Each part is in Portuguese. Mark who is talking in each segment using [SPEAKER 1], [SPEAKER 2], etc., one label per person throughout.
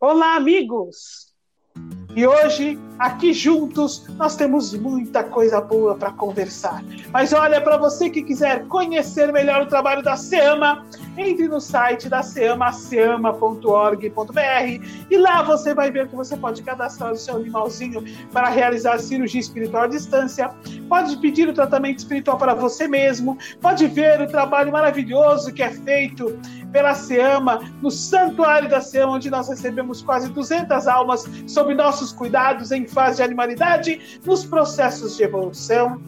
[SPEAKER 1] Olá, amigos! E hoje, aqui juntos, nós temos muita coisa boa para conversar. Mas olha, para você que quiser conhecer melhor o trabalho da SEAMA, entre no site da SEAMA, seama.org.br, e lá você vai ver que você pode cadastrar o seu animalzinho para realizar cirurgia espiritual à distância, pode pedir o tratamento espiritual para você mesmo, pode ver o trabalho maravilhoso que é feito pela SEAMA, no Santuário da SEAMA, onde nós recebemos quase 200 almas sob nossos cuidados em fase de animalidade, nos processos de evolução.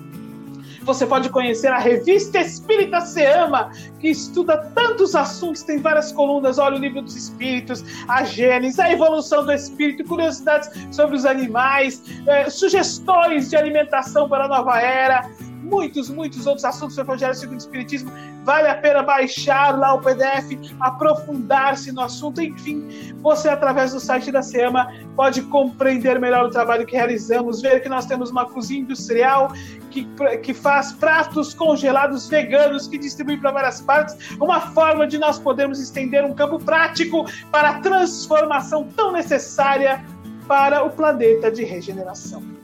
[SPEAKER 1] Você pode conhecer a revista Espírita Seama, que estuda tantos assuntos, tem várias colunas. Olha o livro dos espíritos, a Gênesis, a evolução do espírito, curiosidades sobre os animais, eh, sugestões de alimentação para a nova era muitos, muitos outros assuntos do Evangelho segundo o Espiritismo. Vale a pena baixar lá o PDF, aprofundar-se no assunto. Enfim, você, através do site da SEMA, pode compreender melhor o trabalho que realizamos, ver que nós temos uma cozinha industrial que, que faz pratos congelados veganos que distribui para várias partes, uma forma de nós podermos estender um campo prático para a transformação tão necessária para o planeta de regeneração.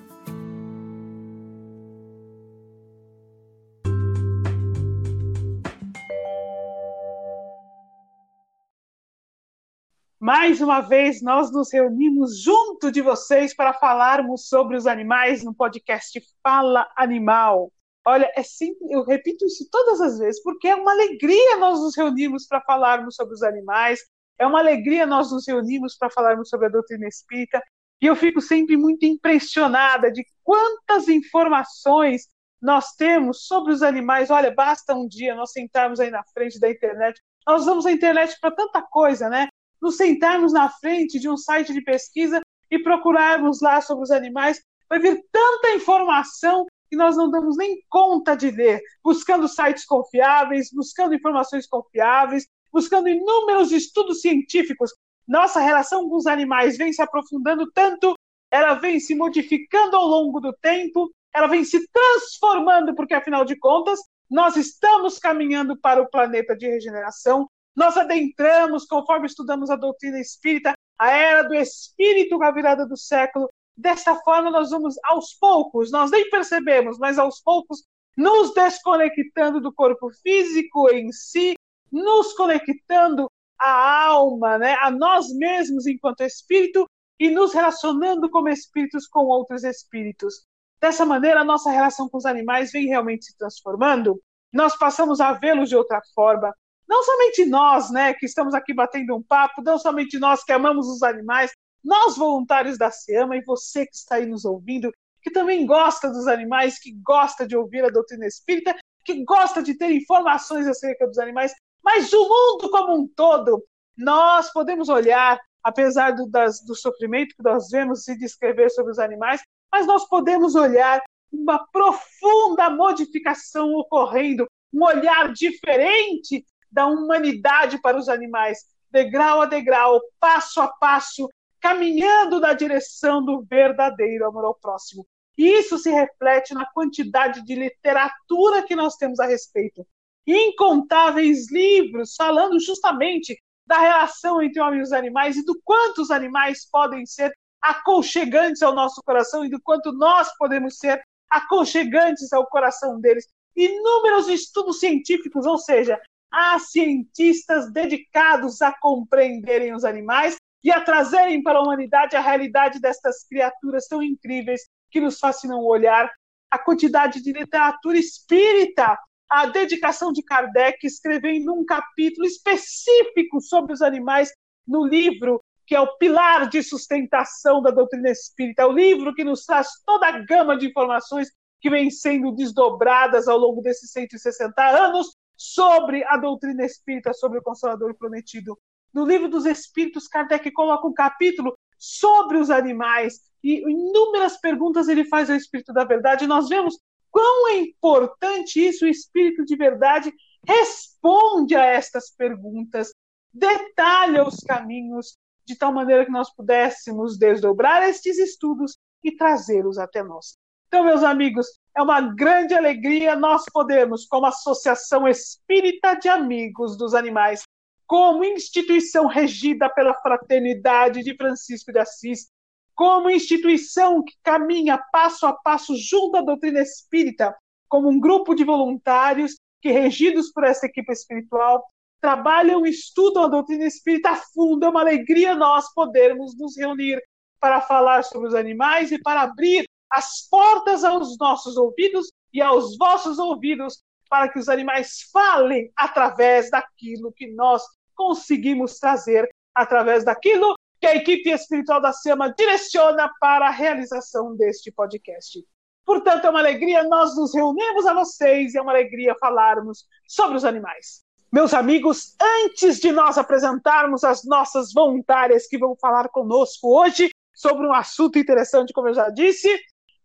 [SPEAKER 1] Mais uma vez, nós nos reunimos junto de vocês para falarmos sobre os animais no podcast Fala Animal. Olha, é eu repito isso todas as vezes, porque é uma alegria nós nos reunirmos para falarmos sobre os animais, é uma alegria nós nos reunirmos para falarmos sobre a doutrina espírita, e eu fico sempre muito impressionada de quantas informações nós temos sobre os animais. Olha, basta um dia nós sentarmos aí na frente da internet. Nós usamos a internet para tanta coisa, né? Nos sentarmos na frente de um site de pesquisa e procurarmos lá sobre os animais, vai vir tanta informação que nós não damos nem conta de ler, buscando sites confiáveis, buscando informações confiáveis, buscando inúmeros estudos científicos. Nossa relação com os animais vem se aprofundando tanto, ela vem se modificando ao longo do tempo, ela vem se transformando, porque afinal de contas, nós estamos caminhando para o planeta de regeneração, nós adentramos, conforme estudamos a doutrina espírita, a era do espírito com a virada do século. Desta forma, nós vamos aos poucos, nós nem percebemos, mas aos poucos, nos desconectando do corpo físico em si, nos conectando à alma, né, a nós mesmos enquanto espírito e nos relacionando como espíritos com outros espíritos. Dessa maneira, a nossa relação com os animais vem realmente se transformando. Nós passamos a vê-los de outra forma, não somente nós, né, que estamos aqui batendo um papo, não somente nós que amamos os animais, nós voluntários da SEAMA e você que está aí nos ouvindo, que também gosta dos animais, que gosta de ouvir a doutrina espírita, que gosta de ter informações acerca dos animais, mas o mundo como um todo, nós podemos olhar, apesar do, das, do sofrimento que nós vemos se descrever sobre os animais, mas nós podemos olhar uma profunda modificação ocorrendo, um olhar diferente da humanidade para os animais, degrau a degrau, passo a passo, caminhando na direção do verdadeiro amor ao próximo. Isso se reflete na quantidade de literatura que nós temos a respeito. Incontáveis livros falando justamente da relação entre homem e os animais e do quanto os animais podem ser aconchegantes ao nosso coração e do quanto nós podemos ser aconchegantes ao coração deles. Inúmeros estudos científicos, ou seja, há cientistas dedicados a compreenderem os animais e a trazerem para a humanidade a realidade destas criaturas tão incríveis que nos fascinam o olhar, a quantidade de literatura espírita, a dedicação de Kardec escrevendo um capítulo específico sobre os animais no livro que é o pilar de sustentação da doutrina espírita, é o livro que nos traz toda a gama de informações que vem sendo desdobradas ao longo desses 160 anos sobre a doutrina espírita, sobre o Consolador Prometido. No livro dos Espíritos, Kardec coloca um capítulo sobre os animais e inúmeras perguntas ele faz ao Espírito da Verdade. Nós vemos quão é importante isso, o Espírito de Verdade responde a estas perguntas, detalha os caminhos, de tal maneira que nós pudéssemos desdobrar estes estudos e trazê-los até nós. Então, meus amigos, é uma grande alegria nós podemos, como Associação Espírita de Amigos dos Animais, como instituição regida pela fraternidade de Francisco de Assis, como instituição que caminha passo a passo junto à doutrina espírita, como um grupo de voluntários que, regidos por essa equipe espiritual, trabalham e estudam a doutrina espírita a fundo. É uma alegria nós podermos nos reunir para falar sobre os animais e para abrir as portas aos nossos ouvidos e aos vossos ouvidos para que os animais falem através daquilo que nós conseguimos trazer, através daquilo que a equipe espiritual da SEMA direciona para a realização deste podcast. Portanto, é uma alegria nós nos reunirmos a vocês e é uma alegria falarmos sobre os animais. Meus amigos, antes de nós apresentarmos as nossas voluntárias que vão falar conosco hoje sobre um assunto interessante, como eu já disse,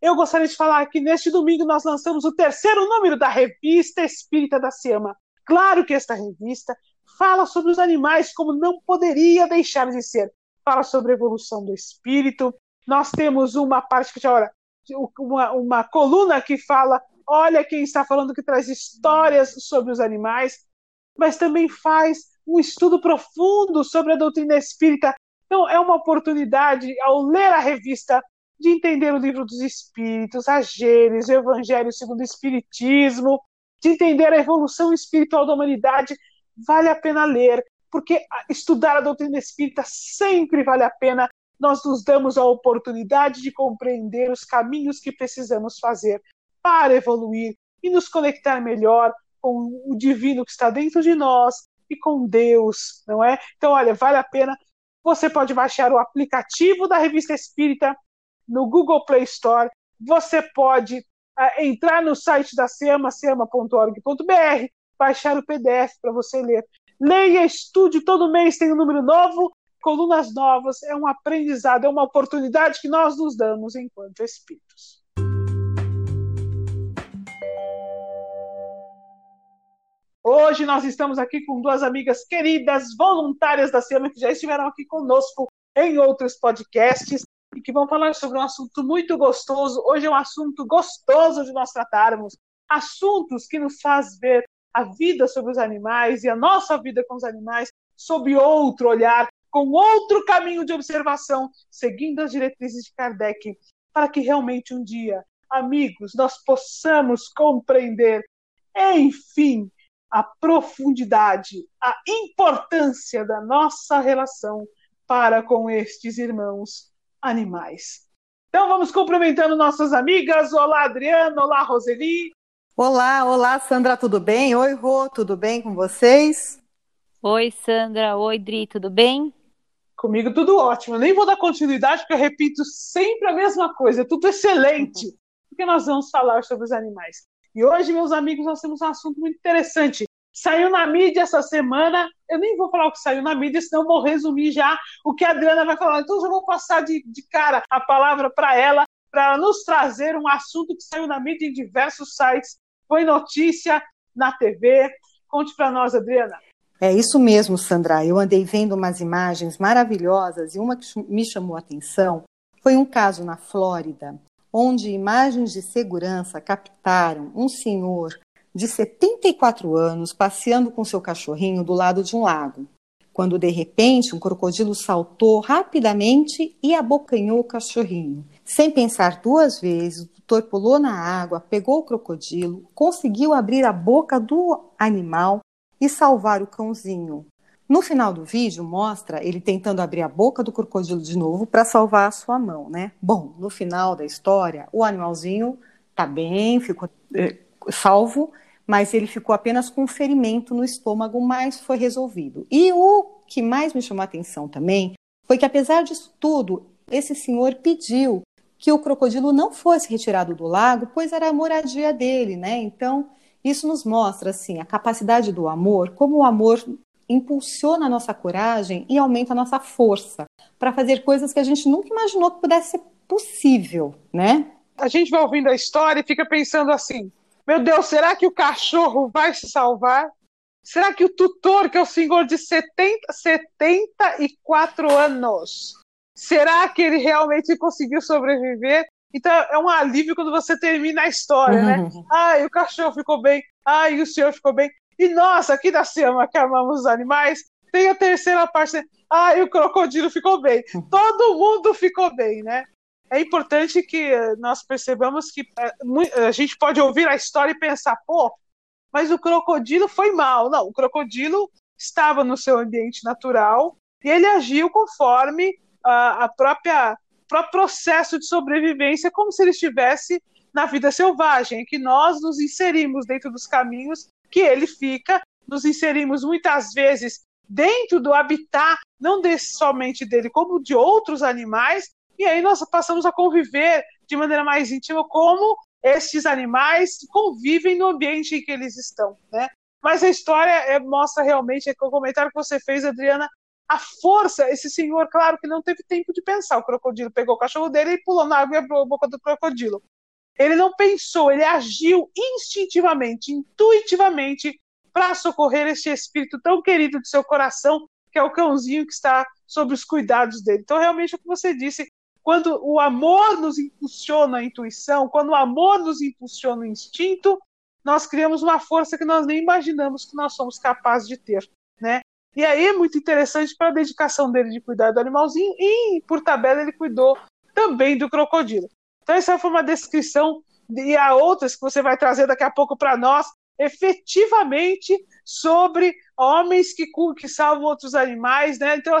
[SPEAKER 1] eu gostaria de falar que neste domingo nós lançamos o terceiro número da Revista Espírita da SEMA. Claro que esta revista fala sobre os animais como não poderia deixar de ser fala sobre a evolução do espírito. Nós temos uma parte que olha, uma, uma coluna que fala, olha quem está falando que traz histórias sobre os animais, mas também faz um estudo profundo sobre a doutrina espírita. Então é uma oportunidade ao ler a revista de entender o livro dos Espíritos, a Gênesis, o Evangelho segundo o Espiritismo, de entender a evolução espiritual da humanidade, vale a pena ler porque estudar a doutrina espírita sempre vale a pena. Nós nos damos a oportunidade de compreender os caminhos que precisamos fazer para evoluir e nos conectar melhor com o divino que está dentro de nós e com Deus, não é? Então, olha, vale a pena. Você pode baixar o aplicativo da Revista Espírita no Google Play Store. Você pode uh, entrar no site da SEMA, sema.org.br, baixar o PDF para você ler. Leia, estude, todo mês tem um número novo, colunas novas, é um aprendizado, é uma oportunidade que nós nos damos enquanto espíritos. Hoje nós estamos aqui com duas amigas queridas, voluntárias da SEMA, que já estiveram aqui conosco em outros podcasts e que vão falar sobre um assunto muito gostoso. Hoje é um assunto gostoso de nós tratarmos, assuntos que nos faz ver a vida sobre os animais e a nossa vida com os animais sob outro olhar, com outro caminho de observação, seguindo as diretrizes de Kardec, para que realmente um dia, amigos, nós possamos compreender, enfim, a profundidade, a importância da nossa relação para com estes irmãos animais. Então vamos cumprimentando nossas amigas. Olá, Adriana. Olá, Roseli.
[SPEAKER 2] Olá, olá, Sandra, tudo bem? Oi, Rô, tudo bem com vocês?
[SPEAKER 3] Oi, Sandra. Oi, Dri, tudo bem?
[SPEAKER 1] Comigo tudo ótimo. Eu nem vou dar continuidade, porque eu repito sempre a mesma coisa. Tudo excelente. Uhum. Porque nós vamos falar sobre os animais. E hoje, meus amigos, nós temos um assunto muito interessante. Saiu na mídia essa semana. Eu nem vou falar o que saiu na mídia, senão vou resumir já o que a Adriana vai falar. Então, eu já vou passar de, de cara a palavra para ela, para nos trazer um assunto que saiu na mídia em diversos sites foi notícia na TV. Conte para nós, Adriana.
[SPEAKER 2] É isso mesmo, Sandra. Eu andei vendo umas imagens maravilhosas e uma que me chamou a atenção foi um caso na Flórida, onde imagens de segurança captaram um senhor de 74 anos passeando com seu cachorrinho do lado de um lago, quando de repente um crocodilo saltou rapidamente e abocanhou o cachorrinho. Sem pensar duas vezes, doutor pulou na água, pegou o crocodilo, conseguiu abrir a boca do animal e salvar o cãozinho. No final do vídeo mostra ele tentando abrir a boca do crocodilo de novo para salvar a sua mão, né? Bom, no final da história, o animalzinho tá bem, ficou é, salvo, mas ele ficou apenas com um ferimento no estômago, mas foi resolvido. E o que mais me chamou a atenção também foi que apesar disso tudo, esse senhor pediu que o crocodilo não fosse retirado do lago, pois era a moradia dele, né? Então, isso nos mostra assim a capacidade do amor, como o amor impulsiona a nossa coragem e aumenta a nossa força para fazer coisas que a gente nunca imaginou que pudesse ser possível, né?
[SPEAKER 1] A gente vai ouvindo a história e fica pensando assim: meu Deus, será que o cachorro vai se salvar? Será que o tutor, que é o senhor de 70, 74 anos, será que ele realmente conseguiu sobreviver? Então é um alívio quando você termina a história, né? Uhum. Ai, o cachorro ficou bem, ai, o senhor ficou bem. E nós, aqui da SEMA, que amamos os animais, tem a terceira parte. Ah, e o crocodilo ficou bem. Todo mundo ficou bem, né? É importante que nós percebamos que eh, a gente pode ouvir a história e pensar, pô, mas o crocodilo foi mal. Não, o crocodilo estava no seu ambiente natural e ele agiu conforme a, a própria próprio processo de sobrevivência, como se ele estivesse na vida selvagem, que nós nos inserimos dentro dos caminhos que ele fica, nos inserimos muitas vezes dentro do habitat, não somente dele, como de outros animais, e aí nós passamos a conviver de maneira mais íntima como estes animais convivem no ambiente em que eles estão, né? Mas a história é, mostra realmente, é o comentário que você fez, Adriana, a força, esse senhor, claro que não teve tempo de pensar. O crocodilo pegou o cachorro dele e pulou na água e abriu a boca do crocodilo. Ele não pensou, ele agiu instintivamente, intuitivamente, para socorrer este espírito tão querido de seu coração, que é o cãozinho que está sob os cuidados dele. Então, realmente, é o que você disse, quando o amor nos impulsiona a intuição, quando o amor nos impulsiona o instinto, nós criamos uma força que nós nem imaginamos que nós somos capazes de ter, né? E aí é muito interessante para a dedicação dele de cuidar do animalzinho e, por tabela, ele cuidou também do crocodilo. Então, essa foi uma descrição, e há outras que você vai trazer daqui a pouco para nós, efetivamente sobre homens que, que salvam outros animais, né? Então,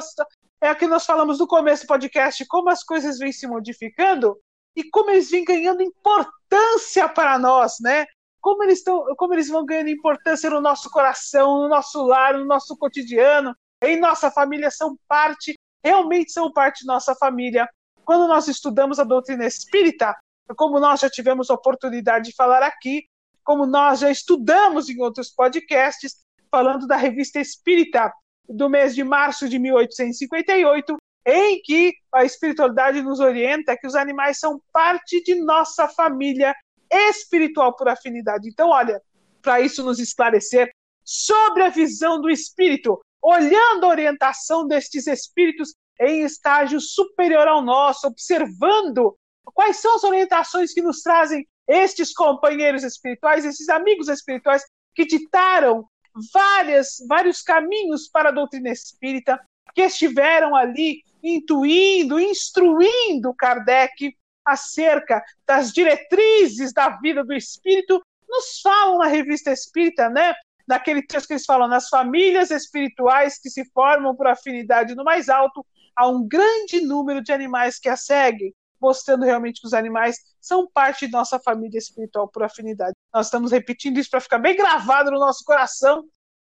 [SPEAKER 1] é o que nós falamos no começo do podcast, como as coisas vêm se modificando e como eles vêm ganhando importância para nós, né? Como eles, estão, como eles vão ganhando importância no nosso coração, no nosso lar, no nosso cotidiano, em nossa família, são parte, realmente são parte da nossa família. Quando nós estudamos a doutrina espírita, como nós já tivemos oportunidade de falar aqui, como nós já estudamos em outros podcasts, falando da revista Espírita do mês de março de 1858, em que a espiritualidade nos orienta que os animais são parte de nossa família espiritual por afinidade. Então, olha, para isso nos esclarecer sobre a visão do espírito, olhando a orientação destes espíritos em estágio superior ao nosso, observando quais são as orientações que nos trazem estes companheiros espirituais, esses amigos espirituais que ditaram várias, vários caminhos para a doutrina espírita, que estiveram ali intuindo, instruindo Kardec acerca das diretrizes da vida do espírito, nos falam na revista espírita, né? Naquele texto que eles falam, nas famílias espirituais que se formam por afinidade no mais alto, há um grande número de animais que a seguem, mostrando realmente que os animais são parte de nossa família espiritual por afinidade. Nós estamos repetindo isso para ficar bem gravado no nosso coração,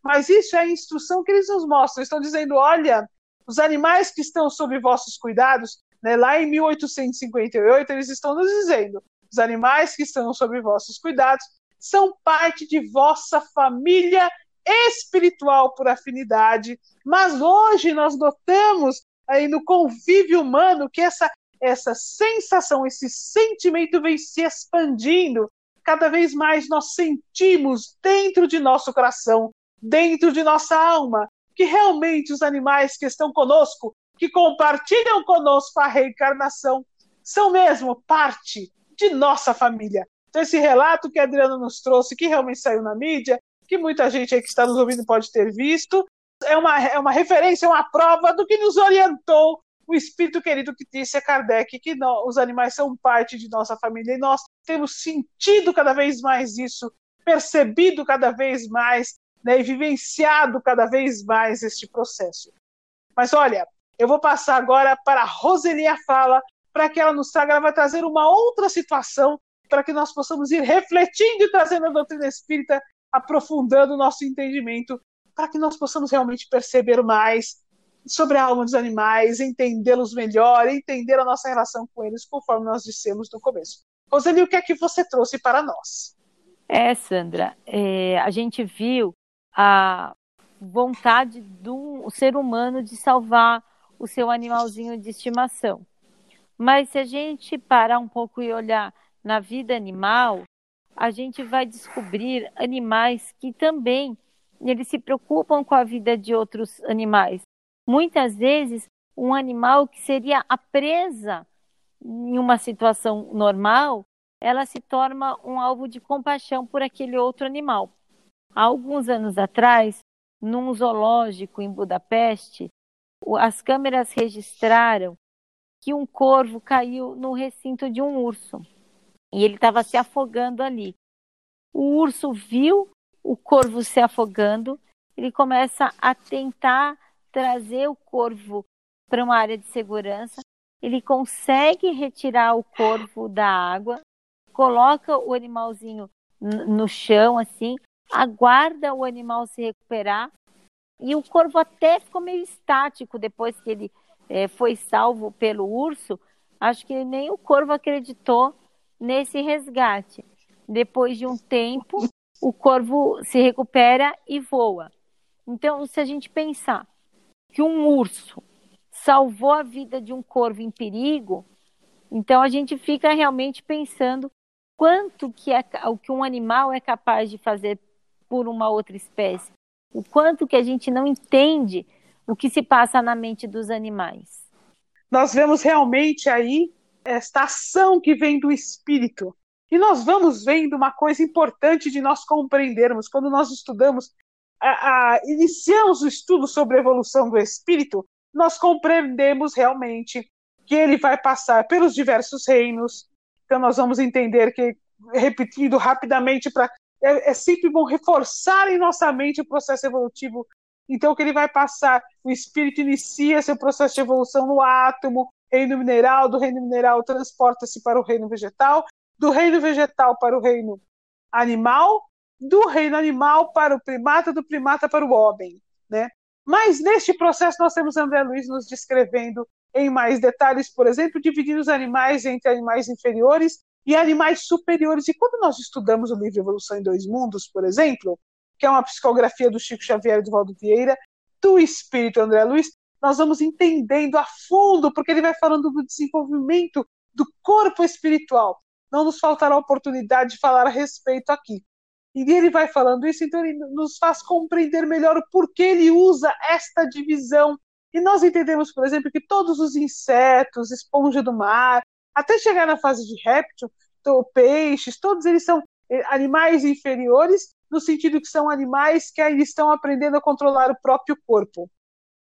[SPEAKER 1] mas isso é a instrução que eles nos mostram. Estão dizendo: olha, os animais que estão sob vossos cuidados, né, lá em 1858, eles estão nos dizendo: os animais que estão sob vossos cuidados são parte de vossa família espiritual por afinidade. Mas hoje nós notamos aí no convívio humano que essa essa sensação, esse sentimento vem se expandindo. Cada vez mais nós sentimos dentro de nosso coração, dentro de nossa alma, que realmente os animais que estão conosco, que compartilham conosco a reencarnação, são mesmo parte de nossa família. Então, esse relato que a Adriana nos trouxe, que realmente saiu na mídia, que muita gente aí que está nos ouvindo pode ter visto, é uma, é uma referência, é uma prova do que nos orientou o espírito querido que disse a Kardec que os animais são parte de nossa família e nós temos sentido cada vez mais isso, percebido cada vez mais né, e vivenciado cada vez mais este processo. Mas olha, eu vou passar agora para a Roselia Fala, para que ela nos traga, ela vai trazer uma outra situação para que nós possamos ir refletindo e trazendo a doutrina espírita, aprofundando o nosso entendimento para que nós possamos realmente perceber mais sobre a alma dos animais, entendê-los melhor, entender a nossa relação com eles, conforme nós dissemos no começo. Roseli, o que é que você trouxe para nós?
[SPEAKER 3] É, Sandra, é, a gente viu a vontade do ser humano de salvar o seu animalzinho de estimação. Mas se a gente parar um pouco e olhar na vida animal, a gente vai descobrir animais que também eles se preocupam com a vida de outros animais. Muitas vezes, um animal que seria a presa em uma situação normal, ela se torna um alvo de compaixão por aquele outro animal. Há alguns anos atrás, num zoológico em Budapeste, as câmeras registraram que um corvo caiu no recinto de um urso e ele estava se afogando ali. O urso viu o corvo se afogando, ele começa a tentar trazer o corvo para uma área de segurança. Ele consegue retirar o corvo da água, coloca o animalzinho no chão, assim, aguarda o animal se recuperar. E o corvo até ficou meio estático depois que ele é, foi salvo pelo urso. Acho que nem o corvo acreditou nesse resgate. Depois de um tempo, o corvo se recupera e voa. Então, se a gente pensar que um urso salvou a vida de um corvo em perigo, então a gente fica realmente pensando quanto que é o que um animal é capaz de fazer por uma outra espécie, o quanto que a gente não entende o que se passa na mente dos animais.
[SPEAKER 1] Nós vemos realmente aí esta ação que vem do espírito. E nós vamos vendo uma coisa importante de nós compreendermos quando nós estudamos, a, iniciamos o estudo sobre a evolução do espírito, nós compreendemos realmente que ele vai passar pelos diversos reinos. Então nós vamos entender que, repetindo rapidamente para é, é sempre bom reforçar em nossa mente o processo evolutivo. Então, que ele vai passar, o espírito inicia seu processo de evolução no átomo, reino mineral, do reino mineral transporta-se para o reino vegetal, do reino vegetal para o reino animal, do reino animal para o primata, do primata para o homem, né? Mas neste processo nós temos André Luiz nos descrevendo em mais detalhes, por exemplo, dividindo os animais entre animais inferiores e animais superiores. E quando nós estudamos o livro Evolução em Dois Mundos, por exemplo, que é uma psicografia do Chico Xavier e do Valdo Vieira, do espírito André Luiz, nós vamos entendendo a fundo, porque ele vai falando do desenvolvimento do corpo espiritual. Não nos faltará oportunidade de falar a respeito aqui. E ele vai falando isso, então ele nos faz compreender melhor o porquê ele usa esta divisão. E nós entendemos, por exemplo, que todos os insetos, esponja do mar, até chegar na fase de réptil, peixes, todos eles são eh, animais inferiores, no sentido que são animais que ainda estão aprendendo a controlar o próprio corpo.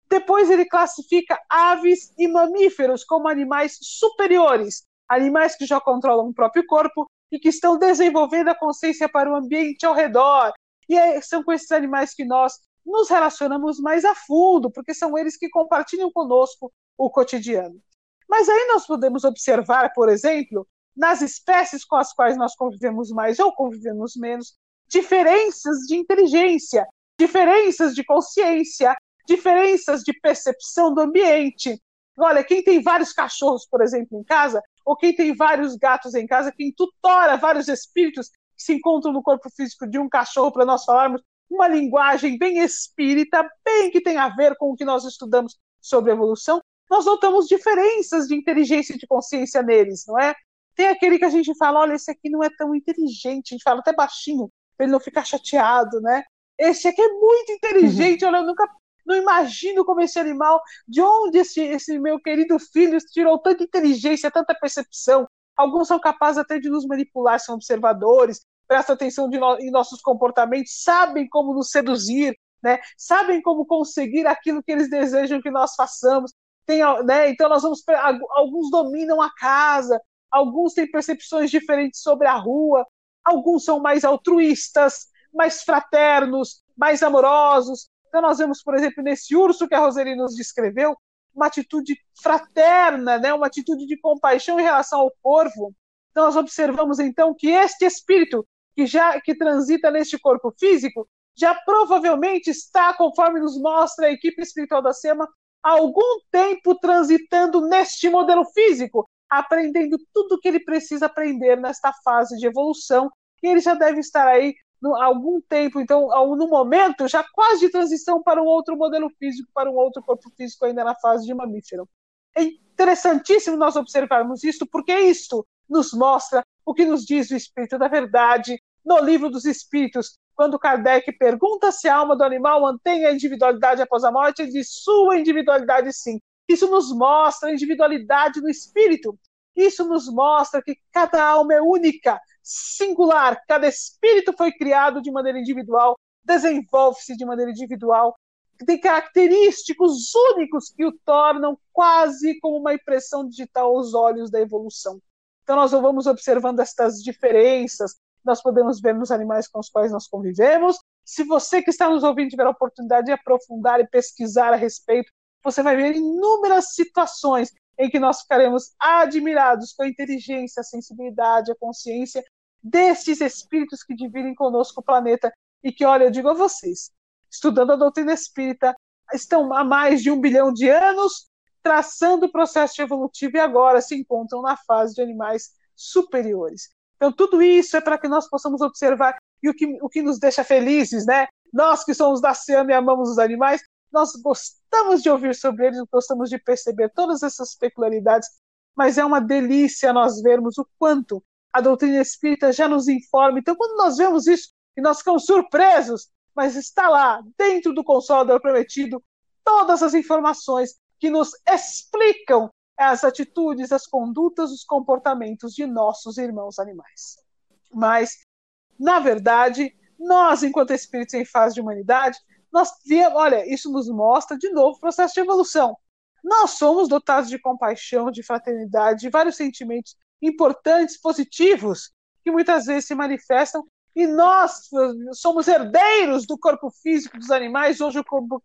[SPEAKER 1] Depois ele classifica aves e mamíferos como animais superiores, animais que já controlam o próprio corpo e que estão desenvolvendo a consciência para o ambiente ao redor. E é, são com esses animais que nós nos relacionamos mais a fundo, porque são eles que compartilham conosco o cotidiano. Mas aí nós podemos observar, por exemplo, nas espécies com as quais nós convivemos mais ou convivemos menos, diferenças de inteligência, diferenças de consciência, diferenças de percepção do ambiente. Olha, quem tem vários cachorros, por exemplo, em casa, ou quem tem vários gatos em casa, quem tutora vários espíritos que se encontram no corpo físico de um cachorro, para nós falarmos uma linguagem bem espírita, bem que tem a ver com o que nós estudamos sobre evolução, nós notamos diferenças de inteligência e de consciência neles, não é? Tem aquele que a gente fala, olha, esse aqui não é tão inteligente, a gente fala até baixinho, para ele não ficar chateado, né? Esse aqui é muito inteligente, uhum. olha, eu nunca não imagino como esse animal, de onde esse, esse meu querido filho tirou tanta inteligência, tanta percepção. Alguns são capazes até de nos manipular, são observadores, prestam atenção no, em nossos comportamentos, sabem como nos seduzir, né? sabem como conseguir aquilo que eles desejam que nós façamos. Tem, né? Então nós vamos alguns dominam a casa, alguns têm percepções diferentes sobre a rua, alguns são mais altruístas, mais fraternos, mais amorosos, então, nós vemos, por exemplo, nesse urso que a Roseli nos descreveu, uma atitude fraterna, né? uma atitude de compaixão em relação ao corvo. Então, nós observamos, então, que este espírito que já que transita neste corpo físico já provavelmente está, conforme nos mostra a equipe espiritual da SEMA, há algum tempo transitando neste modelo físico, aprendendo tudo o que ele precisa aprender nesta fase de evolução, e ele já deve estar aí no, algum tempo, então, no momento, já quase de transição para um outro modelo físico, para um outro corpo físico, ainda na fase de mamífero. É interessantíssimo nós observarmos isso, porque isso nos mostra o que nos diz o Espírito da Verdade no Livro dos Espíritos, quando Kardec pergunta se a alma do animal mantém a individualidade após a morte, ele diz sua individualidade sim. Isso nos mostra a individualidade do espírito. Isso nos mostra que cada alma é única, singular, cada espírito foi criado de maneira individual desenvolve-se de maneira individual, tem característicos únicos que o tornam quase como uma impressão digital aos olhos da evolução. Então, nós vamos observando estas diferenças, nós podemos ver nos animais com os quais nós convivemos. Se você que está nos ouvindo tiver a oportunidade de aprofundar e pesquisar a respeito, você vai ver inúmeras situações em que nós ficaremos admirados com a inteligência, a sensibilidade, a consciência destes espíritos que dividem conosco o planeta e que, olha, eu digo a vocês, estudando a doutrina espírita, estão há mais de um bilhão de anos traçando o processo evolutivo e agora se encontram na fase de animais superiores. Então, tudo isso é para que nós possamos observar e o que, o que nos deixa felizes, né? Nós que somos da SEAM e amamos os animais, nós gostamos de ouvir sobre eles, gostamos de perceber todas essas peculiaridades, mas é uma delícia nós vermos o quanto a doutrina espírita já nos informa. Então, quando nós vemos isso e nós ficamos surpresos, mas está lá, dentro do console prometido, todas as informações que nos explicam as atitudes, as condutas, os comportamentos de nossos irmãos animais. Mas, na verdade, nós, enquanto espíritos em fase de humanidade, nós viemos, olha, isso nos mostra de novo o processo de evolução. Nós somos dotados de compaixão, de fraternidade, de vários sentimentos importantes, positivos, que muitas vezes se manifestam, e nós somos herdeiros do corpo físico dos animais, hoje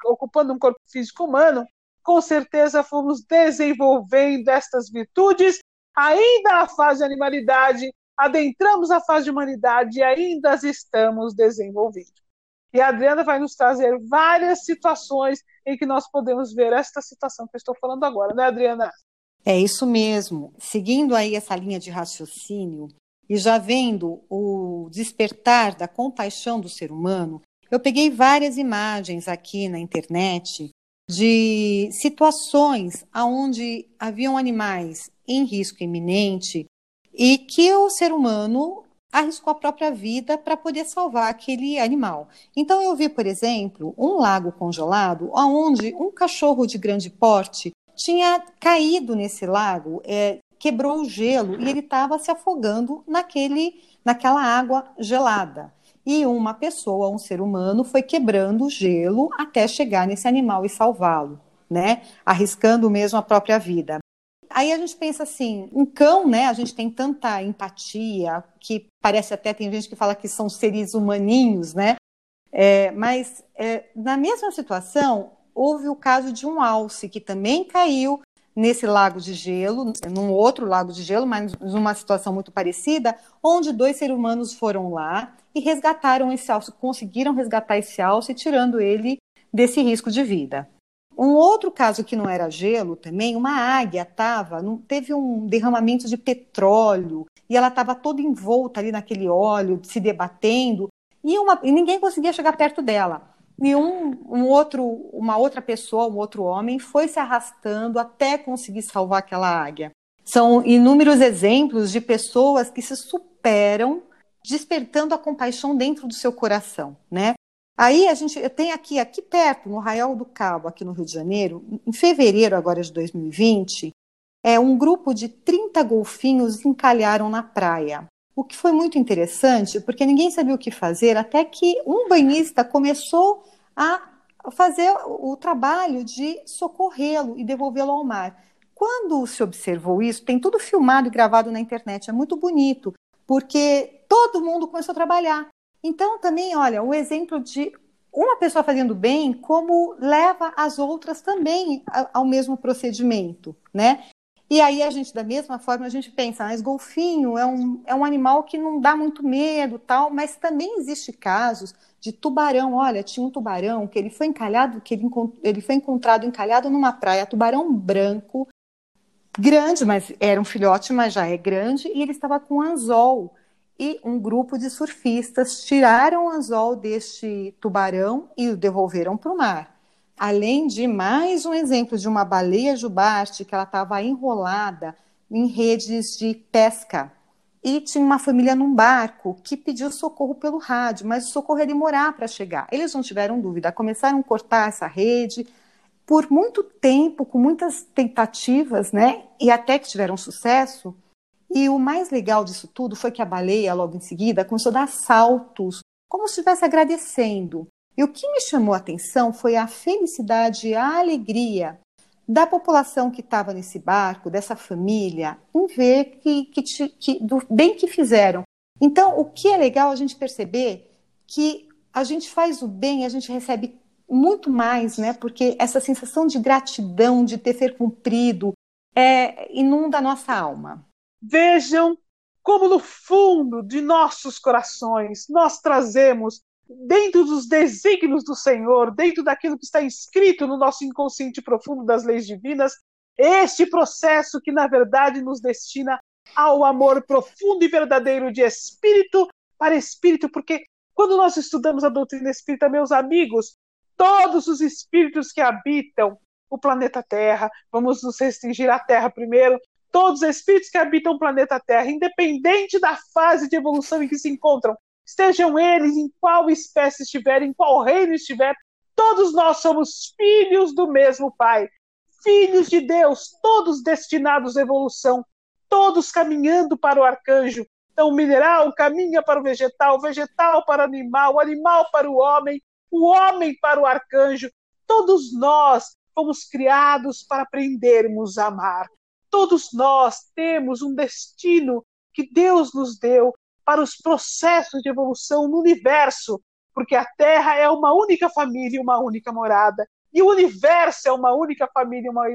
[SPEAKER 1] ocupando um corpo físico humano, com certeza fomos desenvolvendo estas virtudes, ainda na fase de animalidade, adentramos a fase de humanidade e ainda as estamos desenvolvendo. E a Adriana vai nos trazer várias situações em que nós podemos ver esta situação que eu estou falando agora, né, Adriana?
[SPEAKER 2] É isso mesmo. Seguindo aí essa linha de raciocínio e já vendo o despertar da compaixão do ser humano, eu peguei várias imagens aqui na internet de situações onde haviam animais em risco iminente e que o ser humano arriscou a própria vida para poder salvar aquele animal. Então eu vi, por exemplo, um lago congelado onde um cachorro de grande porte tinha caído nesse lago, é, quebrou o gelo e ele estava se afogando naquele, naquela água gelada e uma pessoa, um ser humano, foi quebrando o gelo até chegar nesse animal e salvá-lo, né? Arriscando mesmo a própria vida. Aí a gente pensa assim, um cão, né? A gente tem tanta empatia que parece até tem gente que fala que são seres humaninhos, né? É, mas é, na mesma situação houve o caso de um alce que também caiu nesse lago de gelo, num outro lago de gelo, mas numa situação muito parecida, onde dois seres humanos foram lá e resgataram esse alce, conseguiram resgatar esse alce, tirando ele desse risco de vida. Um outro caso que não era gelo também, uma águia estava, teve um derramamento de petróleo e ela estava toda envolta ali naquele óleo, se debatendo, e, uma, e ninguém conseguia chegar perto dela. E um, um, outro, uma outra pessoa, um outro homem, foi se arrastando até conseguir salvar aquela águia. São inúmeros exemplos de pessoas que se superam despertando a compaixão dentro do seu coração, né? Aí a gente tem aqui, aqui perto, no Arraial do Cabo, aqui no Rio de Janeiro, em fevereiro agora de 2020, é um grupo de 30 golfinhos encalharam na praia. O que foi muito interessante, porque ninguém sabia o que fazer, até que um banhista começou a fazer o trabalho de socorrê-lo e devolvê-lo ao mar. Quando se observou isso, tem tudo filmado e gravado na internet, é muito bonito, porque todo mundo começou a trabalhar. Então, também, olha, o exemplo de uma pessoa fazendo bem, como leva as outras também ao mesmo procedimento, né? E aí a gente, da mesma forma, a gente pensa, mas golfinho é um, é um animal que não dá muito medo, tal, mas também existe casos de tubarão. Olha, tinha um tubarão que ele foi encalhado, que ele, ele foi encontrado encalhado numa praia, tubarão branco, grande, mas era um filhote, mas já é grande, e ele estava com anzol. E um grupo de surfistas tiraram o anzol deste tubarão e o devolveram para o mar. Além de mais um exemplo de uma baleia jubarte que ela estava enrolada em redes de pesca. E tinha uma família num barco que pediu socorro pelo rádio, mas o socorro ia demorar para chegar. Eles não tiveram dúvida, começaram a cortar essa rede, por muito tempo, com muitas tentativas, né? E até que tiveram sucesso. E o mais legal disso tudo foi que a baleia, logo em seguida, começou a dar saltos como se estivesse agradecendo. E o que me chamou a atenção foi a felicidade e a alegria da população que estava nesse barco, dessa família, em ver que, que, que, do bem que fizeram. Então, o que é legal a gente perceber que a gente faz o bem, a gente recebe muito mais, né? Porque essa sensação de gratidão, de ter ser cumprido, é, inunda a nossa alma.
[SPEAKER 1] Vejam como no fundo de nossos corações nós trazemos, dentro dos desígnios do Senhor, dentro daquilo que está escrito no nosso inconsciente profundo das leis divinas, este processo que na verdade nos destina ao amor profundo e verdadeiro de espírito para espírito, porque quando nós estudamos a doutrina espírita, meus amigos, todos os espíritos que habitam o planeta Terra, vamos nos restringir à Terra primeiro, todos os espíritos que habitam o planeta Terra, independente da fase de evolução em que se encontram, estejam eles em qual espécie estiverem, em qual reino estiver, todos nós somos filhos do mesmo Pai, filhos de Deus, todos destinados à evolução, todos caminhando para o arcanjo. Então, o mineral caminha para o vegetal, o vegetal para o animal, o animal para o homem, o homem para o arcanjo. Todos nós fomos criados para aprendermos a amar. Todos nós temos um destino que Deus nos deu para os processos de evolução no universo, porque a Terra é uma única família e uma única morada, e o universo é uma única família e uma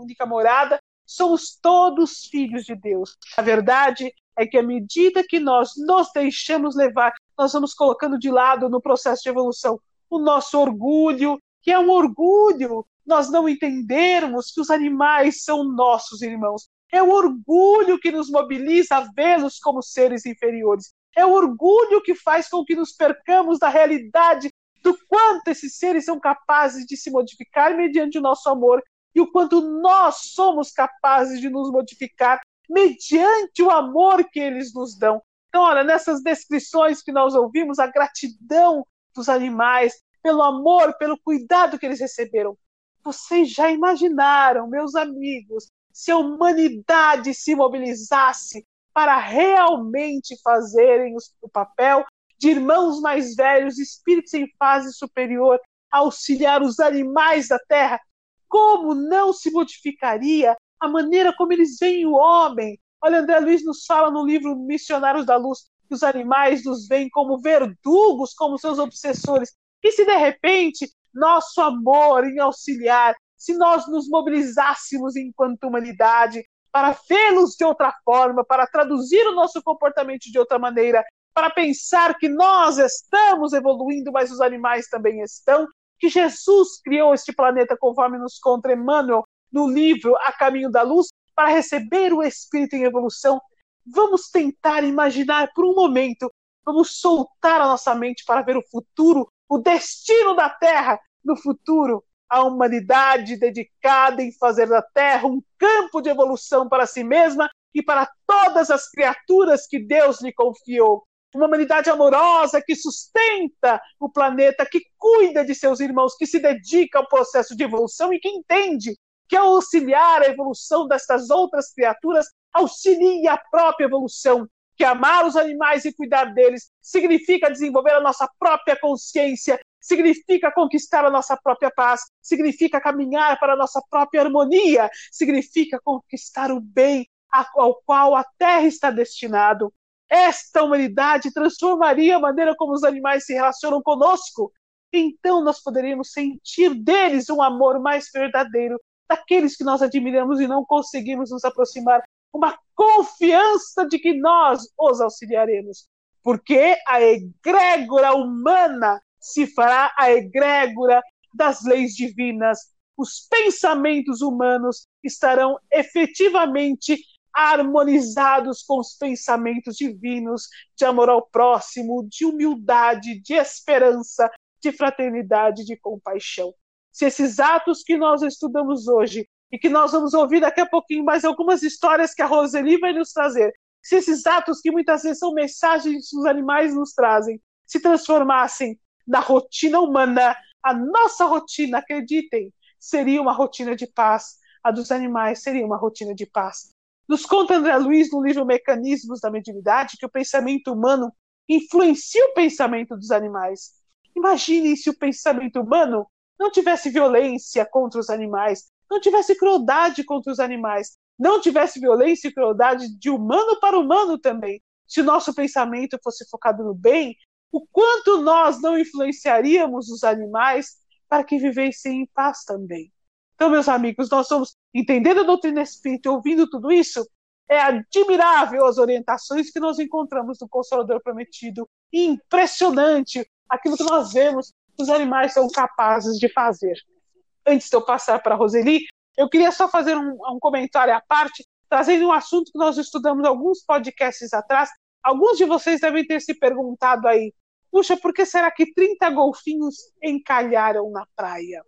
[SPEAKER 1] única morada. Somos todos filhos de Deus. A verdade é que à medida que nós nos deixamos levar, nós vamos colocando de lado no processo de evolução o nosso orgulho, que é um orgulho nós não entendermos que os animais são nossos irmãos. É o orgulho que nos mobiliza a vê-los como seres inferiores. É o orgulho que faz com que nos percamos da realidade do quanto esses seres são capazes de se modificar mediante o nosso amor e o quanto nós somos capazes de nos modificar mediante o amor que eles nos dão. Então, olha, nessas descrições que nós ouvimos, a gratidão dos animais, pelo amor, pelo cuidado que eles receberam. Vocês já imaginaram, meus amigos, se a humanidade se mobilizasse para realmente fazerem o papel de irmãos mais velhos, espíritos em fase superior, auxiliar os animais da terra, como não se modificaria a maneira como eles veem o homem? Olha, André Luiz nos fala no livro Missionários da Luz que os animais nos veem como verdugos, como seus obsessores. E se de repente nosso amor em auxiliar, se nós nos mobilizássemos enquanto humanidade para vê-los de outra forma, para traduzir o nosso comportamento de outra maneira, para pensar que nós estamos evoluindo, mas os animais também estão, que Jesus criou este planeta conforme nos conta Emmanuel no livro A Caminho da Luz, para receber o espírito em evolução. Vamos tentar imaginar por um momento, vamos soltar a nossa mente para ver o futuro o destino da Terra no futuro, a humanidade dedicada em fazer da Terra um campo de evolução para si mesma e para todas as criaturas que Deus lhe confiou. Uma humanidade amorosa que sustenta o planeta, que cuida de seus irmãos, que se dedica ao processo de evolução e que entende que ao auxiliar a evolução destas outras criaturas, auxilia a própria evolução que amar os animais e cuidar deles significa desenvolver a nossa própria consciência, significa conquistar a nossa própria paz, significa caminhar para a nossa própria harmonia, significa conquistar o bem ao qual a Terra está destinado. Esta humanidade transformaria a maneira como os animais se relacionam conosco. Então nós poderíamos sentir deles um amor mais verdadeiro, daqueles que nós admiramos e não conseguimos nos aproximar uma confiança de que nós os auxiliaremos, porque a egrégora humana se fará a egrégora das leis divinas. Os pensamentos humanos estarão efetivamente harmonizados com os pensamentos divinos de amor ao próximo, de humildade, de esperança, de fraternidade, de compaixão. Se esses atos que nós estudamos hoje e que nós vamos ouvir daqui a pouquinho mais algumas histórias que a Roseli vai nos trazer. Se esses atos, que muitas vezes são mensagens que os animais nos trazem, se transformassem na rotina humana, a nossa rotina, acreditem, seria uma rotina de paz. A dos animais seria uma rotina de paz. Nos conta André Luiz no livro Mecanismos da Mediunidade que o pensamento humano influencia o pensamento dos animais. Imagine se o pensamento humano não tivesse violência contra os animais, não tivesse crueldade contra os animais, não tivesse violência e crueldade de humano para humano também. Se o nosso pensamento fosse focado no bem, o quanto nós não influenciaríamos os animais para que vivessem em paz também. Então, meus amigos, nós somos entendendo a doutrina espírita, ouvindo tudo isso, é admirável as orientações que nós encontramos no Consolador Prometido. Impressionante aquilo que nós vemos que os animais são capazes de fazer. Antes de eu passar para a Roseli, eu queria só fazer um, um comentário à parte, trazendo um assunto que nós estudamos alguns podcasts atrás. Alguns de vocês devem ter se perguntado aí, puxa, por que será que 30 golfinhos encalharam na praia?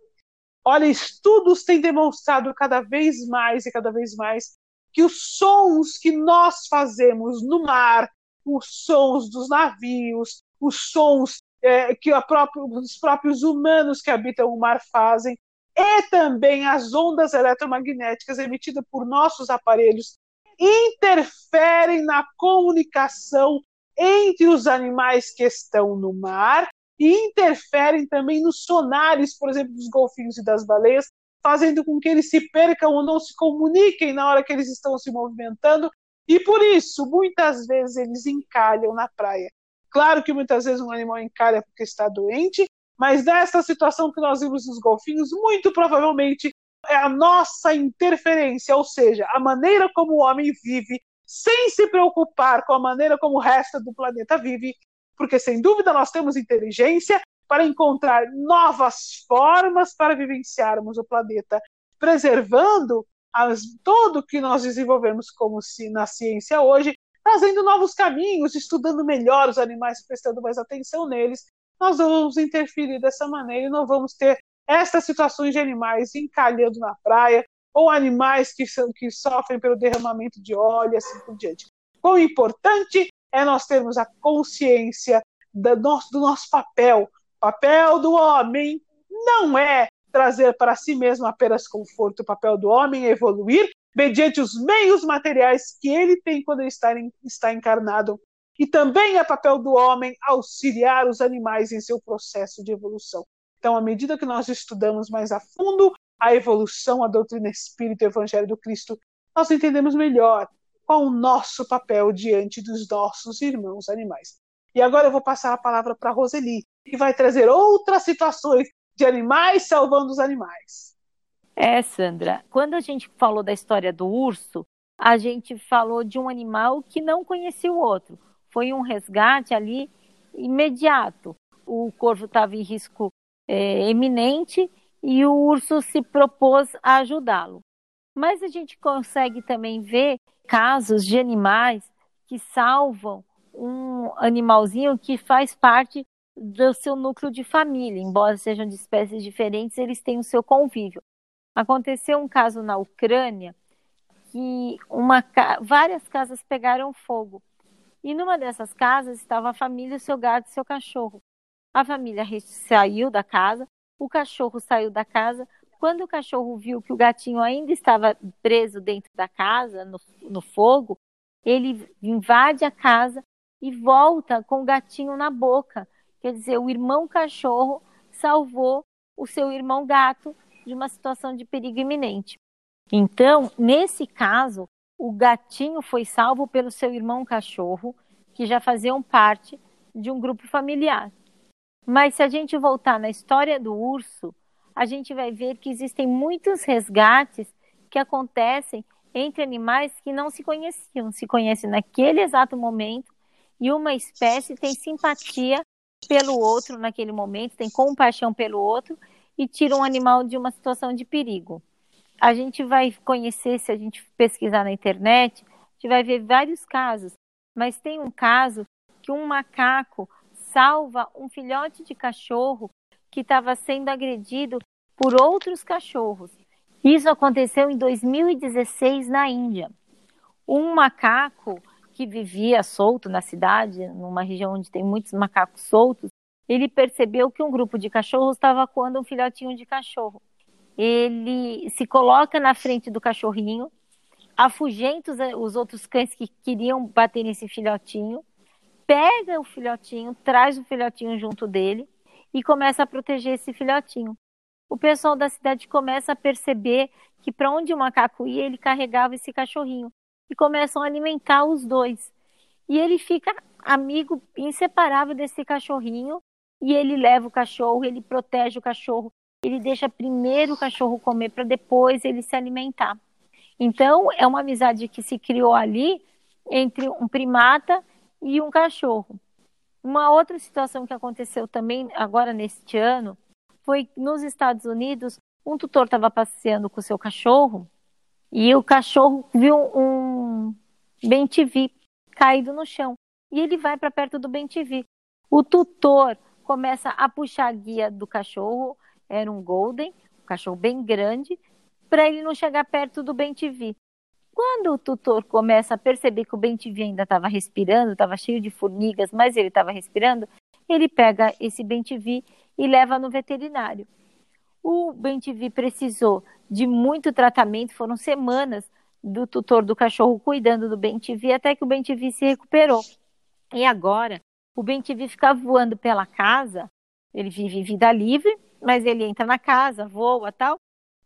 [SPEAKER 1] Olha, estudos têm demonstrado cada vez mais e cada vez mais que os sons que nós fazemos no mar, os sons dos navios, os sons é, que própria, os próprios humanos que habitam o mar fazem, e também as ondas eletromagnéticas emitidas por nossos aparelhos interferem na comunicação entre os animais que estão no mar e interferem também nos sonares, por exemplo, dos golfinhos e das baleias, fazendo com que eles se percam ou não se comuniquem na hora que eles estão se movimentando, e por isso, muitas vezes, eles encalham na praia. Claro que muitas vezes um animal encalha porque está doente, mas nessa situação que nós vimos nos golfinhos, muito provavelmente é a nossa interferência, ou seja, a maneira como o homem vive, sem se preocupar com a maneira como o resto do planeta vive, porque sem dúvida nós temos inteligência para encontrar novas formas para vivenciarmos o planeta, preservando as, tudo que nós desenvolvemos como se, na ciência hoje, trazendo novos caminhos, estudando melhor os animais, prestando mais atenção neles, nós vamos interferir dessa maneira e não vamos ter estas situações de animais encalhando na praia ou animais que, são, que sofrem pelo derramamento de óleo e assim por diante. Quão importante é nós termos a consciência do nosso, do nosso papel papel do homem não é trazer para si mesmo apenas conforto. O papel do homem é evoluir mediante os meios materiais que ele tem quando ele está, em, está encarnado. E também é papel do homem auxiliar os animais em seu processo de evolução. Então, à medida que nós estudamos mais a fundo a evolução, a doutrina espírita, o evangelho do Cristo, nós entendemos melhor qual o nosso papel diante dos nossos irmãos animais. E agora eu vou passar a palavra para Roseli, que vai trazer outras situações de animais salvando os animais.
[SPEAKER 3] É, Sandra, quando a gente falou da história do urso, a gente falou de um animal que não conhecia o outro. Foi um resgate ali imediato. O corvo estava em risco é, eminente e o urso se propôs a ajudá-lo. Mas a gente consegue também ver casos de animais que salvam um animalzinho que faz parte do seu núcleo de família, embora sejam de espécies diferentes, eles têm o seu convívio. Aconteceu um caso na Ucrânia que uma, várias casas pegaram fogo. E numa dessas casas estava a família, seu gato e seu cachorro. A família saiu da casa, o cachorro saiu da casa. Quando o cachorro viu que o gatinho ainda estava preso dentro da casa, no, no fogo, ele invade a casa e volta com o gatinho na boca. Quer dizer, o irmão cachorro salvou o seu irmão gato de uma situação de perigo iminente. Então, nesse caso, o gatinho foi salvo pelo seu irmão cachorro, que já faziam parte de um grupo familiar. Mas se a gente voltar na história do urso, a gente vai ver que existem muitos resgates que acontecem entre animais que não se conheciam, se conhecem naquele exato momento e uma espécie tem simpatia pelo outro naquele momento, tem compaixão pelo outro e tira um animal de uma situação de perigo. A gente vai conhecer, se a gente pesquisar na internet, a gente vai ver vários casos, mas tem um caso que um macaco salva um filhote de cachorro que estava sendo agredido por outros cachorros. Isso aconteceu em 2016 na Índia. Um macaco que vivia solto na cidade, numa região onde tem muitos macacos soltos, ele percebeu que um grupo de cachorros estava coando um filhotinho de cachorro. Ele se coloca na frente do cachorrinho, afugenta os, os outros cães que queriam bater nesse filhotinho pega o filhotinho, traz o filhotinho junto dele e começa a proteger esse filhotinho. O pessoal da cidade começa a perceber que para onde o macaco ia, ele carregava esse cachorrinho e começam a alimentar os dois. E ele fica amigo inseparável desse cachorrinho e ele leva o cachorro, ele protege o cachorro, ele deixa primeiro o cachorro comer para depois ele se alimentar. Então, é uma amizade que se criou ali entre um primata e um cachorro. Uma outra situação que aconteceu também agora neste ano foi nos Estados Unidos, um tutor estava passeando com seu cachorro e o cachorro viu um bem TV caído no chão e ele vai para perto do bem TV. O tutor começa a puxar a guia do cachorro, era um golden, um cachorro bem grande, para ele não chegar perto do bem TV. Quando o tutor começa a perceber que o bem-TV ainda estava respirando, estava cheio de formigas, mas ele estava respirando, ele pega esse bem-TV e leva no veterinário. O bem-TV precisou de muito tratamento, foram semanas do tutor do cachorro cuidando do bem-TV até que o bem-TV se recuperou. E agora, o bem-TV fica voando pela casa, ele vive vida livre, mas ele entra na casa, voa tal,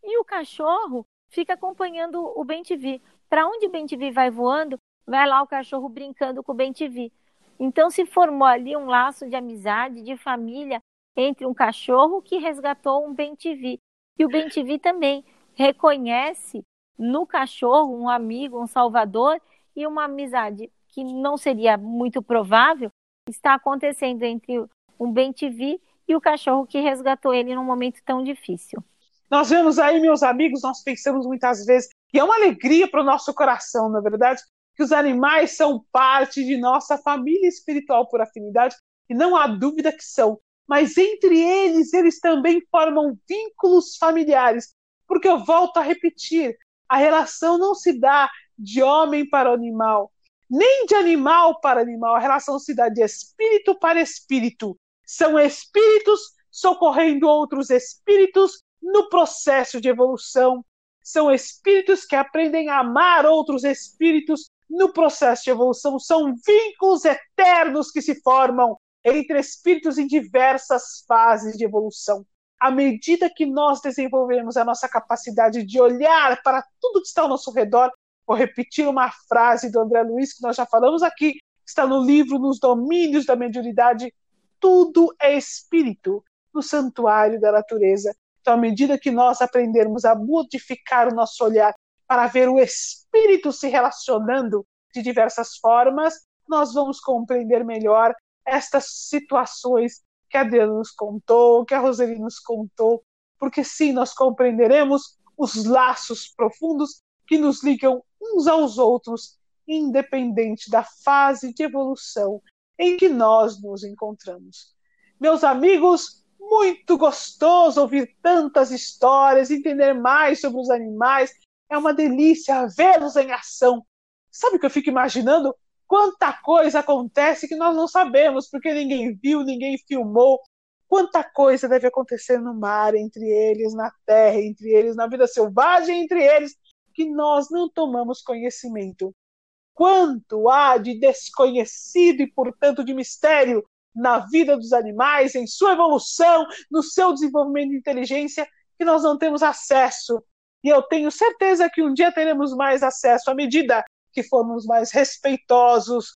[SPEAKER 3] e o cachorro fica acompanhando o bem-TV. Para onde o bem-TV vai voando, vai lá o cachorro brincando com o bem-TV. Então se formou ali um laço de amizade, de família entre um cachorro que resgatou um bem-TV. E o bem-TV também reconhece no cachorro um amigo, um salvador e uma amizade que não seria muito provável está acontecendo entre um bem-TV e o cachorro que resgatou ele num momento tão difícil.
[SPEAKER 1] Nós vemos aí, meus amigos, nós pensamos muitas vezes e é uma alegria para o nosso coração, na é verdade, que os animais são parte de nossa família espiritual por afinidade, e não há dúvida que são. Mas entre eles, eles também formam vínculos familiares. Porque eu volto a repetir: a relação não se dá de homem para animal, nem de animal para animal, a relação se dá de espírito para espírito. São espíritos socorrendo outros espíritos no processo de evolução são espíritos que aprendem a amar outros espíritos no processo de evolução, são vínculos eternos que se formam entre espíritos em diversas fases de evolução. À medida que nós desenvolvemos a nossa capacidade de olhar para tudo que está ao nosso redor, vou repetir uma frase do André Luiz que nós já falamos aqui, está no livro Nos Domínios da Mediunidade: tudo é espírito no santuário da natureza. Então, à medida que nós aprendermos a modificar o nosso olhar para ver o espírito se relacionando de diversas formas, nós vamos compreender melhor estas situações que a Adriana nos contou, que a Roseli nos contou, porque sim, nós compreenderemos os laços profundos que nos ligam uns aos outros, independente da fase de evolução em que nós nos encontramos. Meus amigos, muito gostoso ouvir tantas histórias, entender mais sobre os animais. É uma delícia vê-los em ação. Sabe o que eu fico imaginando? Quanta coisa acontece que nós não sabemos, porque ninguém viu, ninguém filmou. Quanta coisa deve acontecer no mar, entre eles, na terra, entre eles, na vida selvagem, entre eles, que nós não tomamos conhecimento. Quanto há de desconhecido e, portanto, de mistério na vida dos animais, em sua evolução, no seu desenvolvimento de inteligência, que nós não temos acesso. E eu tenho certeza que um dia teremos mais acesso à medida que formos mais respeitosos,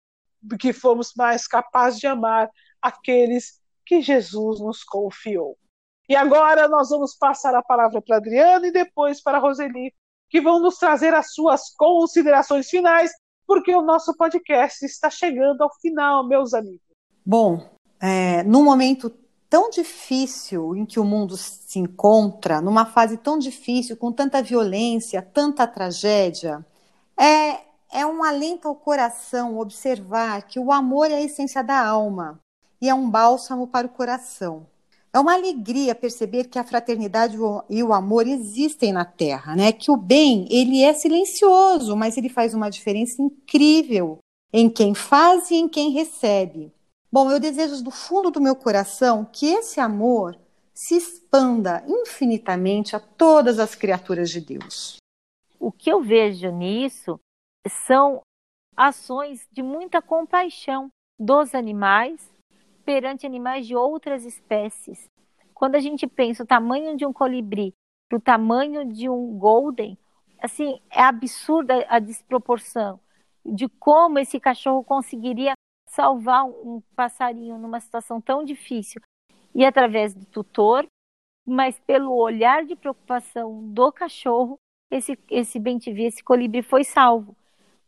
[SPEAKER 1] que formos mais capazes de amar aqueles que Jesus nos confiou. E agora nós vamos passar a palavra para Adriana e depois para Roseli, que vão nos trazer as suas considerações finais, porque o nosso podcast está chegando ao final, meus amigos.
[SPEAKER 2] Bom, é, num momento tão difícil em que o mundo se encontra, numa fase tão difícil, com tanta violência, tanta tragédia, é, é um alento ao coração observar que o amor é a essência da alma e é um bálsamo para o coração. É uma alegria perceber que a fraternidade e o amor existem na Terra, né? Que o bem, ele é silencioso, mas ele faz uma diferença incrível em quem faz e em quem recebe. Bom, eu desejo do fundo do meu coração que esse amor se expanda infinitamente a todas as criaturas de Deus.
[SPEAKER 3] O que eu vejo nisso são ações de muita compaixão, dos animais perante animais de outras espécies. Quando a gente pensa o tamanho de um colibri para o tamanho de um golden, assim, é absurda a desproporção de como esse cachorro conseguiria salvar um passarinho numa situação tão difícil e através do tutor, mas pelo olhar de preocupação do cachorro, esse esse bem esse colibri foi salvo.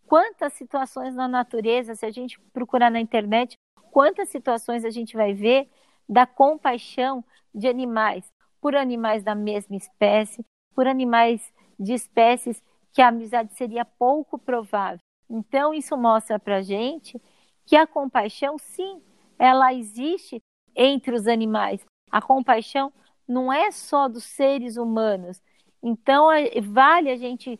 [SPEAKER 3] Quantas situações na natureza, se a gente procurar na internet, quantas situações a gente vai ver da compaixão de animais por animais da mesma espécie, por animais de espécies que a amizade seria pouco provável. Então, isso mostra para gente que a compaixão, sim, ela existe entre os animais. A compaixão não é só dos seres humanos. Então, é, vale a gente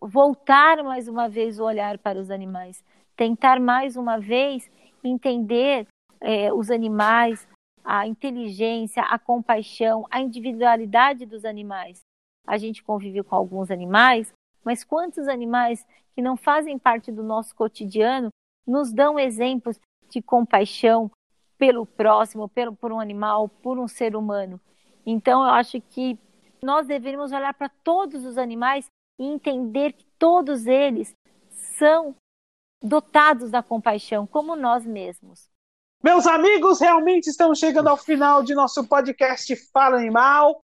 [SPEAKER 3] voltar mais uma vez o olhar para os animais, tentar mais uma vez entender é, os animais, a inteligência, a compaixão, a individualidade dos animais. A gente convive com alguns animais, mas quantos animais que não fazem parte do nosso cotidiano nos dão exemplos de compaixão pelo próximo, pelo, por um animal, por um ser humano. Então, eu acho que nós deveríamos olhar para todos os animais e entender que todos eles são dotados da compaixão, como nós mesmos.
[SPEAKER 1] Meus amigos, realmente estamos chegando ao final de nosso podcast Fala Animal.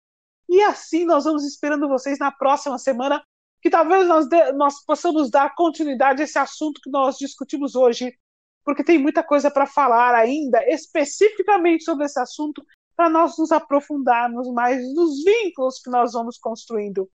[SPEAKER 1] E assim nós vamos esperando vocês na próxima semana, que talvez nós, de, nós possamos dar continuidade a esse assunto que nós discutimos hoje, porque tem muita coisa para falar ainda, especificamente sobre esse assunto, para nós nos aprofundarmos mais nos vínculos que nós vamos construindo.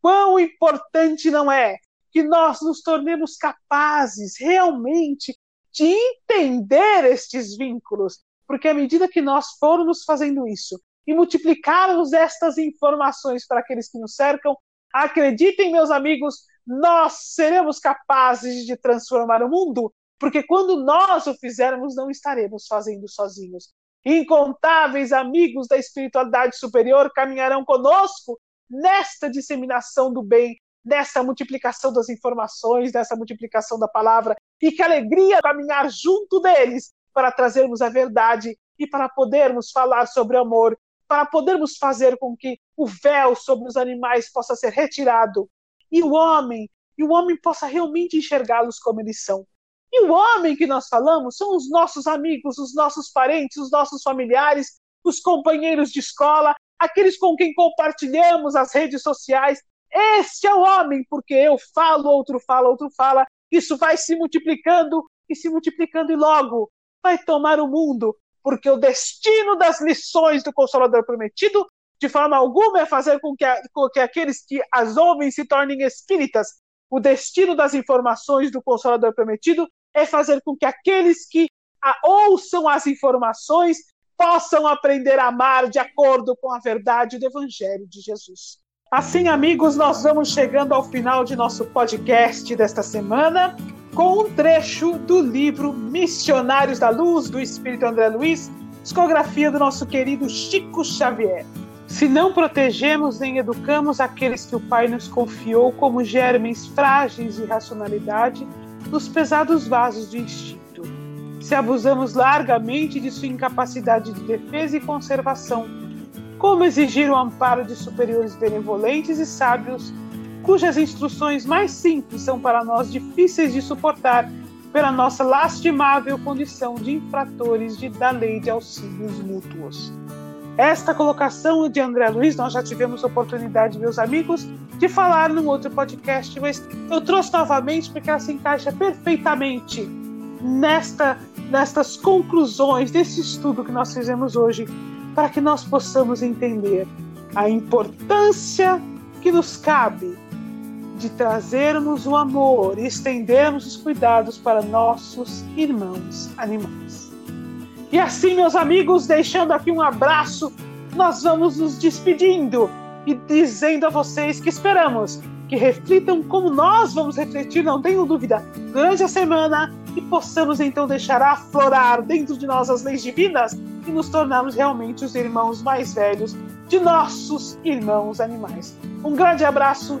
[SPEAKER 1] Quão importante não é que nós nos tornemos capazes realmente de entender estes vínculos, porque à medida que nós formos fazendo isso e multiplicarmos estas informações para aqueles que nos cercam, acreditem, meus amigos, nós seremos capazes de transformar o mundo, porque quando nós o fizermos, não estaremos fazendo sozinhos. Incontáveis amigos da espiritualidade superior caminharão conosco nesta disseminação do bem, nessa multiplicação das informações, nessa multiplicação da palavra, e que alegria caminhar junto deles para trazermos a verdade e para podermos falar sobre amor, para podermos fazer com que o véu sobre os animais possa ser retirado e o homem, e o homem possa realmente enxergá-los como eles são. E o homem que nós falamos são os nossos amigos, os nossos parentes, os nossos familiares, os companheiros de escola, aqueles com quem compartilhamos as redes sociais, este é o homem, porque eu falo, outro fala, outro fala. Isso vai se multiplicando e se multiplicando, e logo vai tomar o mundo, porque o destino das lições do Consolador Prometido, de forma alguma, é fazer com que, com que aqueles que as ouvem se tornem espíritas. O destino das informações do Consolador Prometido é fazer com que aqueles que a, ouçam as informações possam aprender a amar de acordo com a verdade do Evangelho de Jesus. Assim, amigos, nós vamos chegando ao final de nosso podcast desta semana com um trecho do livro Missionários da Luz, do Espírito André Luiz, discografia do nosso querido Chico Xavier. Se não protegemos nem educamos aqueles que o Pai nos confiou como germes frágeis de racionalidade nos pesados vasos do instinto, se abusamos largamente de sua incapacidade de defesa e conservação, como exigir o amparo de superiores benevolentes e sábios, cujas instruções mais simples são para nós difíceis de suportar pela nossa lastimável condição de infratores de, da lei de auxílios mútuos. Esta colocação de André Luiz, nós já tivemos oportunidade, meus amigos, de falar num outro podcast, mas eu trouxe novamente porque ela se encaixa perfeitamente nesta, nestas conclusões desse estudo que nós fizemos hoje para que nós possamos entender a importância que nos cabe de trazermos o amor e estendermos os cuidados para nossos irmãos animais. E assim, meus amigos, deixando aqui um abraço, nós vamos nos despedindo e dizendo a vocês que esperamos que reflitam como nós vamos refletir, não tenho dúvida, durante a semana e possamos então deixar aflorar dentro de nós as leis divinas e nos tornarmos realmente os irmãos mais velhos de nossos irmãos animais. Um grande abraço